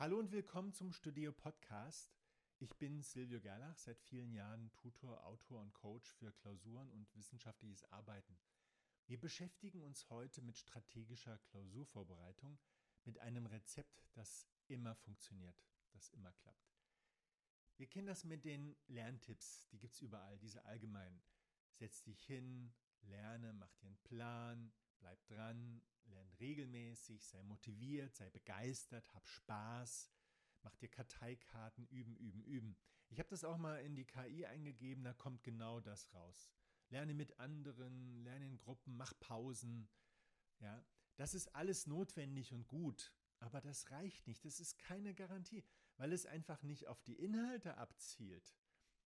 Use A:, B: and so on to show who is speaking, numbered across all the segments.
A: Hallo und willkommen zum Studio Podcast. Ich bin Silvio Gerlach, seit vielen Jahren Tutor, Autor und Coach für Klausuren und wissenschaftliches Arbeiten. Wir beschäftigen uns heute mit strategischer Klausurvorbereitung, mit einem Rezept, das immer funktioniert, das immer klappt. Wir kennen das mit den Lerntipps, die gibt es überall, diese allgemeinen. Setz dich hin, lerne, mach dir einen Plan, bleib dran, lern regelmäßig, sei motiviert, sei begeistert, hab Spaß, mach dir Karteikarten, üben, üben, üben. Ich habe das auch mal in die KI eingegeben, da kommt genau das raus. Lerne mit anderen, lerne in Gruppen, mach Pausen. Ja, das ist alles notwendig und gut, aber das reicht nicht. Das ist keine Garantie, weil es einfach nicht auf die Inhalte abzielt.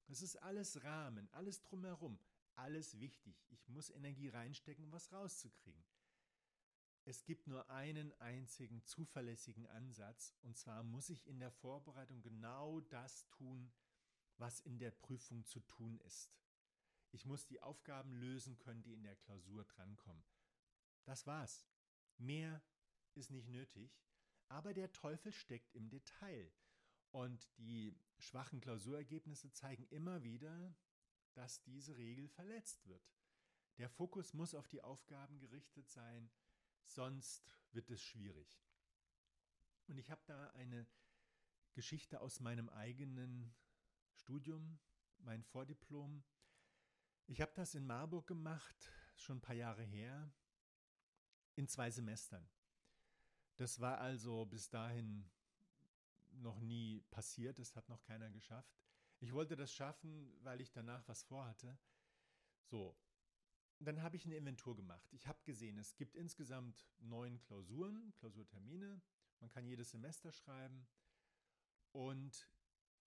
A: Das ist alles Rahmen, alles drumherum, alles wichtig. Ich muss Energie reinstecken, um was rauszukriegen. Es gibt nur einen einzigen zuverlässigen Ansatz, und zwar muss ich in der Vorbereitung genau das tun, was in der Prüfung zu tun ist. Ich muss die Aufgaben lösen können, die in der Klausur drankommen. Das war's. Mehr ist nicht nötig, aber der Teufel steckt im Detail. Und die schwachen Klausurergebnisse zeigen immer wieder, dass diese Regel verletzt wird. Der Fokus muss auf die Aufgaben gerichtet sein, sonst wird es schwierig. Und ich habe da eine Geschichte aus meinem eigenen Studium, mein Vordiplom. Ich habe das in Marburg gemacht, schon ein paar Jahre her, in zwei Semestern. Das war also bis dahin noch nie passiert, das hat noch keiner geschafft. Ich wollte das schaffen, weil ich danach was vorhatte. So, dann habe ich eine Inventur gemacht. Ich habe gesehen, es gibt insgesamt neun Klausuren, Klausurtermine. Man kann jedes Semester schreiben. Und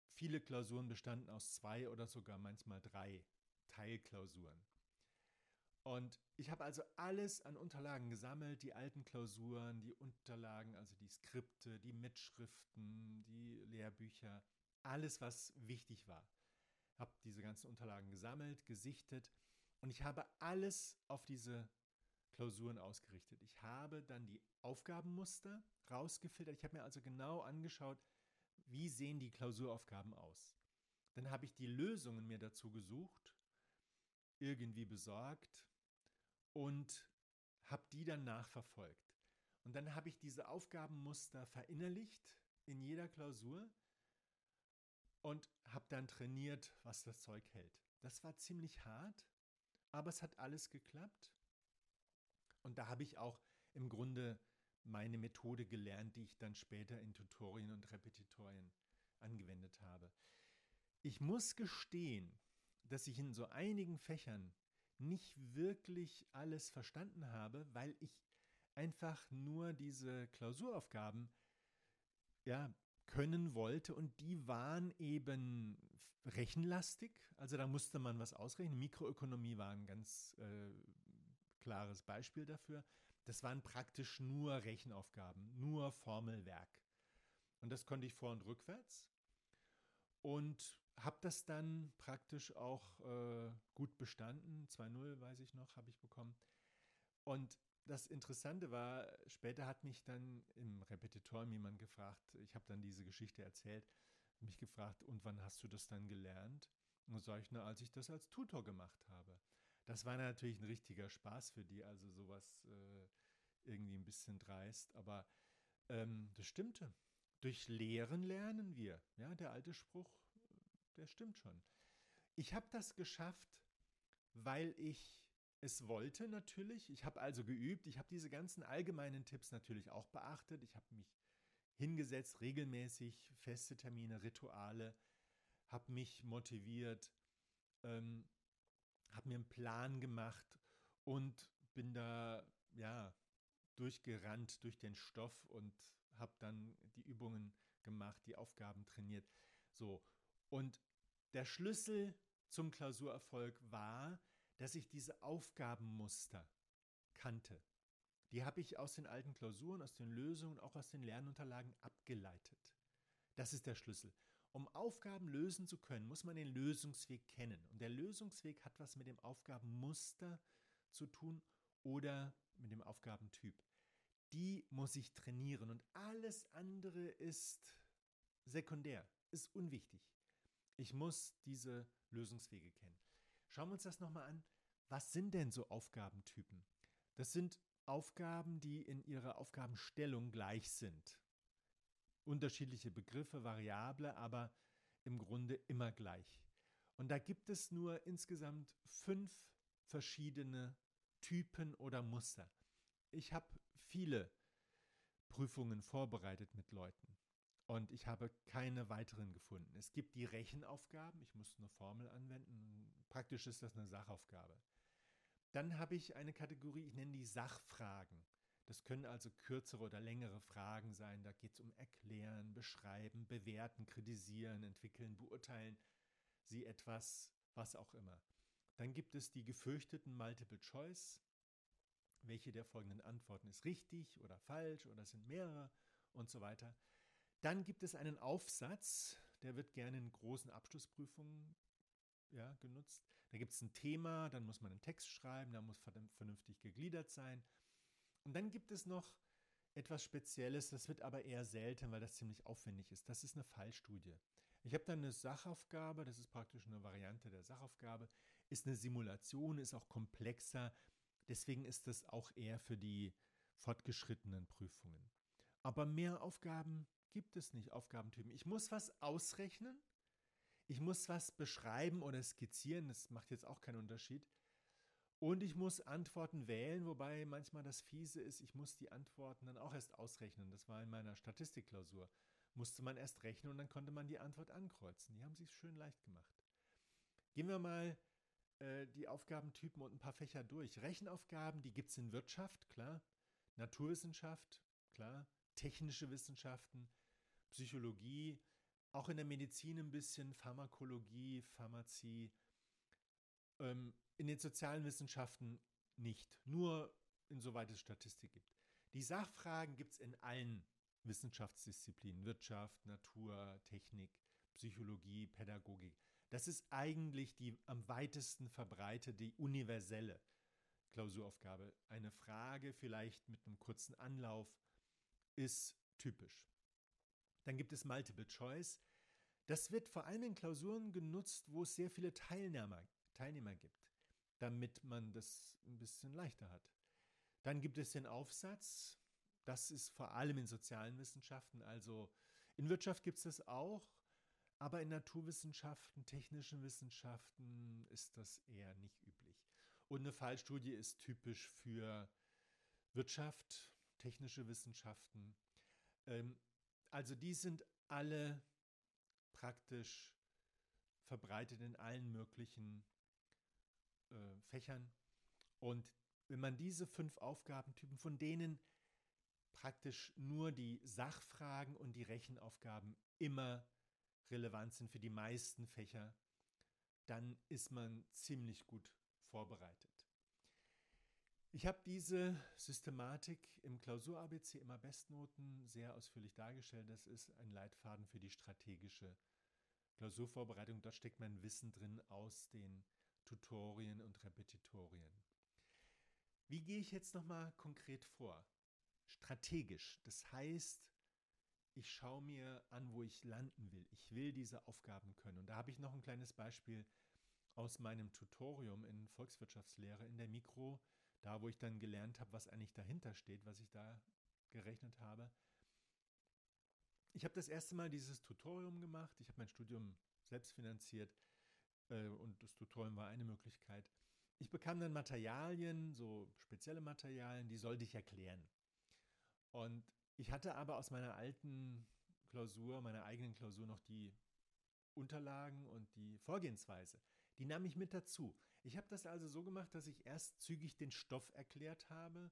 A: viele Klausuren bestanden aus zwei oder sogar manchmal drei Teilklausuren. Und ich habe also alles an Unterlagen gesammelt, die alten Klausuren, die Unterlagen, also die Skripte, die Mitschriften, die Lehrbücher, alles, was wichtig war. Habe diese ganzen Unterlagen gesammelt, gesichtet und ich habe alles auf diese Klausuren ausgerichtet. Ich habe dann die Aufgabenmuster rausgefiltert. Ich habe mir also genau angeschaut, wie sehen die Klausuraufgaben aus. Dann habe ich die Lösungen mir dazu gesucht, irgendwie besorgt und habe die dann nachverfolgt. Und dann habe ich diese Aufgabenmuster verinnerlicht in jeder Klausur und habe dann trainiert, was das Zeug hält. Das war ziemlich hart, aber es hat alles geklappt. Und da habe ich auch im Grunde meine Methode gelernt, die ich dann später in Tutorien und Repetitorien angewendet habe. Ich muss gestehen, dass ich in so einigen Fächern nicht wirklich alles verstanden habe, weil ich einfach nur diese Klausuraufgaben ja können wollte und die waren eben rechenlastig. Also da musste man was ausrechnen. Mikroökonomie war ein ganz äh, klares Beispiel dafür. Das waren praktisch nur Rechenaufgaben, nur Formelwerk. Und das konnte ich vor und rückwärts und habe das dann praktisch auch äh, gut bestanden. 2-0, weiß ich noch, habe ich bekommen. Und das Interessante war, später hat mich dann im Repetitorium jemand gefragt, ich habe dann diese Geschichte erzählt, mich gefragt, und wann hast du das dann gelernt? Und sage ich, na, als ich das als Tutor gemacht habe. Das war natürlich ein richtiger Spaß für die, also sowas äh, irgendwie ein bisschen dreist, aber ähm, das stimmte. Durch Lehren lernen wir. Ja, der alte Spruch, der stimmt schon. Ich habe das geschafft, weil ich es wollte natürlich. Ich habe also geübt. Ich habe diese ganzen allgemeinen Tipps natürlich auch beachtet. Ich habe mich hingesetzt, regelmäßig feste Termine, Rituale, habe mich motiviert, ähm, habe mir einen Plan gemacht und bin da ja durchgerannt durch den Stoff und habe dann die Übungen gemacht, die Aufgaben trainiert. So und der Schlüssel zum Klausurerfolg war, dass ich diese Aufgabenmuster kannte. Die habe ich aus den alten Klausuren, aus den Lösungen, auch aus den Lernunterlagen abgeleitet. Das ist der Schlüssel. Um Aufgaben lösen zu können, muss man den Lösungsweg kennen. Und der Lösungsweg hat was mit dem Aufgabenmuster zu tun oder mit dem Aufgabentyp. die muss ich trainieren und alles andere ist sekundär, ist unwichtig. Ich muss diese Lösungswege kennen. Schauen wir uns das nochmal an. Was sind denn so Aufgabentypen? Das sind Aufgaben, die in ihrer Aufgabenstellung gleich sind. Unterschiedliche Begriffe, Variable, aber im Grunde immer gleich. Und da gibt es nur insgesamt fünf verschiedene Typen oder Muster. Ich habe viele Prüfungen vorbereitet mit Leuten und ich habe keine weiteren gefunden. Es gibt die Rechenaufgaben, ich muss eine Formel anwenden, praktisch ist das eine Sachaufgabe. Dann habe ich eine Kategorie, ich nenne die Sachfragen. Das können also kürzere oder längere Fragen sein. Da geht es um Erklären, Beschreiben, Bewerten, Kritisieren, Entwickeln, Beurteilen Sie etwas, was auch immer. Dann gibt es die gefürchteten Multiple Choice. Welche der folgenden Antworten ist richtig oder falsch oder sind mehrere und so weiter. Dann gibt es einen Aufsatz, der wird gerne in großen Abschlussprüfungen ja, genutzt. Da gibt es ein Thema, dann muss man einen Text schreiben, da muss vernünftig gegliedert sein. Und dann gibt es noch etwas Spezielles, das wird aber eher selten, weil das ziemlich aufwendig ist. Das ist eine Fallstudie. Ich habe dann eine Sachaufgabe, das ist praktisch eine Variante der Sachaufgabe, ist eine Simulation, ist auch komplexer. Deswegen ist das auch eher für die fortgeschrittenen Prüfungen. Aber mehr Aufgaben gibt es nicht, Aufgabentypen. Ich muss was ausrechnen ich muss was beschreiben oder skizzieren, das macht jetzt auch keinen Unterschied. Und ich muss Antworten wählen, wobei manchmal das Fiese ist, ich muss die Antworten dann auch erst ausrechnen. Das war in meiner Statistikklausur. Musste man erst rechnen und dann konnte man die Antwort ankreuzen. Die haben sich schön leicht gemacht. Gehen wir mal äh, die Aufgabentypen und ein paar Fächer durch. Rechenaufgaben, die gibt es in Wirtschaft, klar. Naturwissenschaft, klar. Technische Wissenschaften, Psychologie, auch in der Medizin ein bisschen, Pharmakologie, Pharmazie. Ähm, in den sozialen Wissenschaften nicht, nur insoweit es Statistik gibt. Die Sachfragen gibt es in allen Wissenschaftsdisziplinen, Wirtschaft, Natur, Technik, Psychologie, Pädagogik. Das ist eigentlich die am weitesten verbreitete, universelle Klausuraufgabe. Eine Frage vielleicht mit einem kurzen Anlauf ist typisch. Dann gibt es Multiple Choice. Das wird vor allem in Klausuren genutzt, wo es sehr viele Teilnehmer, Teilnehmer gibt, damit man das ein bisschen leichter hat. Dann gibt es den Aufsatz. Das ist vor allem in sozialen Wissenschaften, also in Wirtschaft gibt es das auch, aber in Naturwissenschaften, technischen Wissenschaften ist das eher nicht üblich. Und eine Fallstudie ist typisch für Wirtschaft, technische Wissenschaften. Ähm, also die sind alle praktisch verbreitet in allen möglichen äh, Fächern. Und wenn man diese fünf Aufgabentypen, von denen praktisch nur die Sachfragen und die Rechenaufgaben immer relevant sind für die meisten Fächer, dann ist man ziemlich gut vorbereitet. Ich habe diese Systematik im Klausur-ABC immer Bestnoten sehr ausführlich dargestellt. Das ist ein Leitfaden für die strategische Klausurvorbereitung. Dort steckt mein Wissen drin aus den Tutorien und Repetitorien. Wie gehe ich jetzt nochmal konkret vor? Strategisch. Das heißt, ich schaue mir an, wo ich landen will. Ich will diese Aufgaben können. Und da habe ich noch ein kleines Beispiel aus meinem Tutorium in Volkswirtschaftslehre in der Mikro da wo ich dann gelernt habe, was eigentlich dahinter steht, was ich da gerechnet habe. Ich habe das erste Mal dieses Tutorium gemacht. Ich habe mein Studium selbst finanziert äh, und das Tutorium war eine Möglichkeit. Ich bekam dann Materialien, so spezielle Materialien, die sollte ich erklären. Und ich hatte aber aus meiner alten Klausur, meiner eigenen Klausur noch die Unterlagen und die Vorgehensweise. Die nahm ich mit dazu. Ich habe das also so gemacht, dass ich erst zügig den Stoff erklärt habe,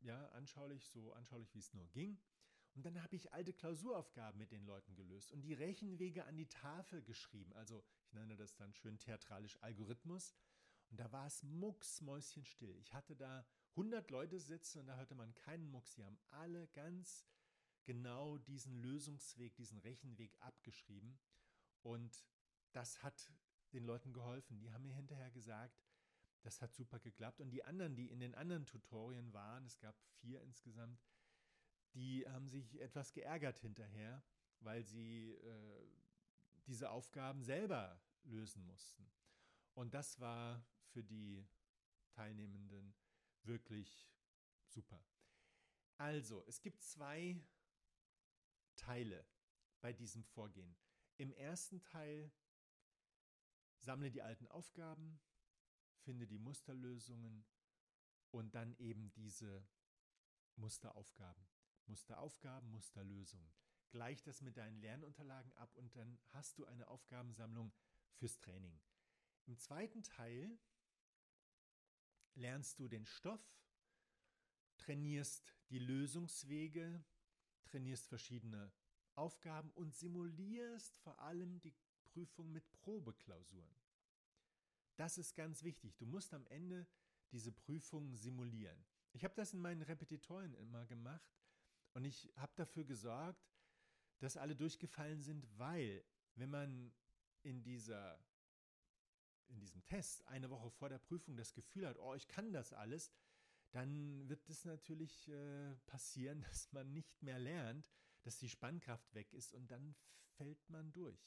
A: ja, anschaulich, so anschaulich wie es nur ging. Und dann habe ich alte Klausuraufgaben mit den Leuten gelöst und die Rechenwege an die Tafel geschrieben. Also ich nenne das dann schön theatralisch Algorithmus. Und da war es mucksmäuschenstill. Ich hatte da 100 Leute sitzen und da hörte man keinen Mucks. Die haben alle ganz genau diesen Lösungsweg, diesen Rechenweg abgeschrieben. Und das hat den Leuten geholfen. Die haben mir hinterher gesagt, das hat super geklappt. Und die anderen, die in den anderen Tutorien waren, es gab vier insgesamt, die haben sich etwas geärgert hinterher, weil sie äh, diese Aufgaben selber lösen mussten. Und das war für die Teilnehmenden wirklich super. Also, es gibt zwei Teile bei diesem Vorgehen. Im ersten Teil sammle die alten Aufgaben, finde die Musterlösungen und dann eben diese Musteraufgaben. Musteraufgaben, Musterlösungen. Gleich das mit deinen Lernunterlagen ab und dann hast du eine Aufgabensammlung fürs Training. Im zweiten Teil lernst du den Stoff, trainierst die Lösungswege, trainierst verschiedene Aufgaben und simulierst vor allem die Prüfung mit Probeklausuren. Das ist ganz wichtig. Du musst am Ende diese Prüfung simulieren. Ich habe das in meinen Repetitorien immer gemacht und ich habe dafür gesorgt, dass alle durchgefallen sind, weil wenn man in dieser in diesem Test eine Woche vor der Prüfung das Gefühl hat, oh, ich kann das alles, dann wird es natürlich äh, passieren, dass man nicht mehr lernt, dass die Spannkraft weg ist und dann fällt man durch.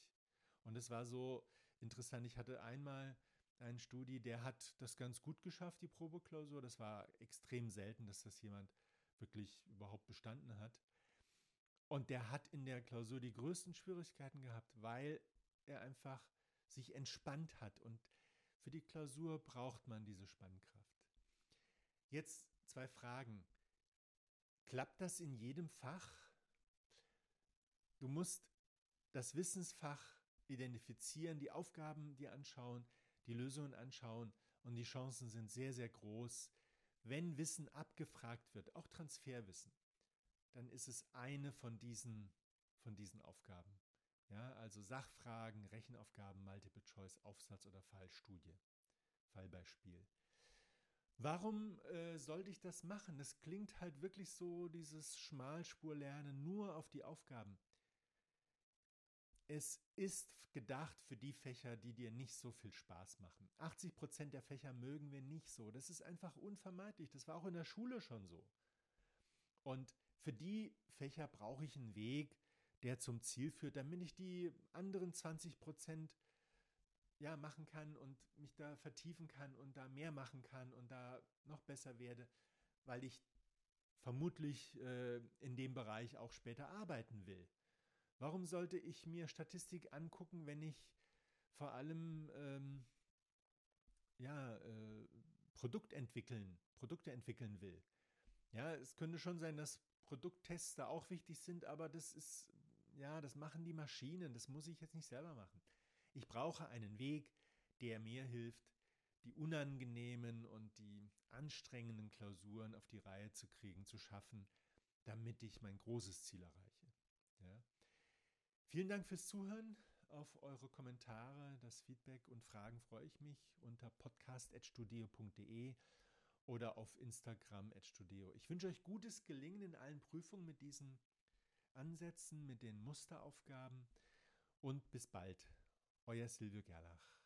A: Und es war so interessant. Ich hatte einmal einen Studi, der hat das ganz gut geschafft, die Probeklausur. Das war extrem selten, dass das jemand wirklich überhaupt bestanden hat. Und der hat in der Klausur die größten Schwierigkeiten gehabt, weil er einfach sich entspannt hat. Und für die Klausur braucht man diese Spannkraft. Jetzt zwei Fragen. Klappt das in jedem Fach? Du musst das Wissensfach identifizieren, die Aufgaben dir anschauen, die Lösungen anschauen und die Chancen sind sehr, sehr groß. Wenn Wissen abgefragt wird, auch Transferwissen, dann ist es eine von diesen, von diesen Aufgaben. Ja, also Sachfragen, Rechenaufgaben, Multiple Choice, Aufsatz oder Fallstudie, Fallbeispiel. Warum äh, sollte ich das machen? Das klingt halt wirklich so, dieses Schmalspurlernen nur auf die Aufgaben es ist gedacht für die Fächer, die dir nicht so viel Spaß machen. 80 Prozent der Fächer mögen wir nicht so. Das ist einfach unvermeidlich. Das war auch in der Schule schon so. Und für die Fächer brauche ich einen Weg, der zum Ziel führt, damit ich die anderen 20 Prozent ja, machen kann und mich da vertiefen kann und da mehr machen kann und da noch besser werde, weil ich vermutlich äh, in dem Bereich auch später arbeiten will. Warum sollte ich mir Statistik angucken, wenn ich vor allem ähm, ja, äh, Produkt entwickeln, Produkte entwickeln will? Ja, es könnte schon sein, dass Produkttests da auch wichtig sind, aber das ist, ja, das machen die Maschinen, das muss ich jetzt nicht selber machen. Ich brauche einen Weg, der mir hilft, die unangenehmen und die anstrengenden Klausuren auf die Reihe zu kriegen, zu schaffen, damit ich mein großes Ziel erreiche. Ja? Vielen Dank fürs Zuhören. Auf eure Kommentare, das Feedback und Fragen freue ich mich unter podcast.studio.de oder auf Instagram @studio. Ich wünsche euch gutes Gelingen in allen Prüfungen mit diesen Ansätzen, mit den Musteraufgaben und bis bald. Euer Silvio Gerlach.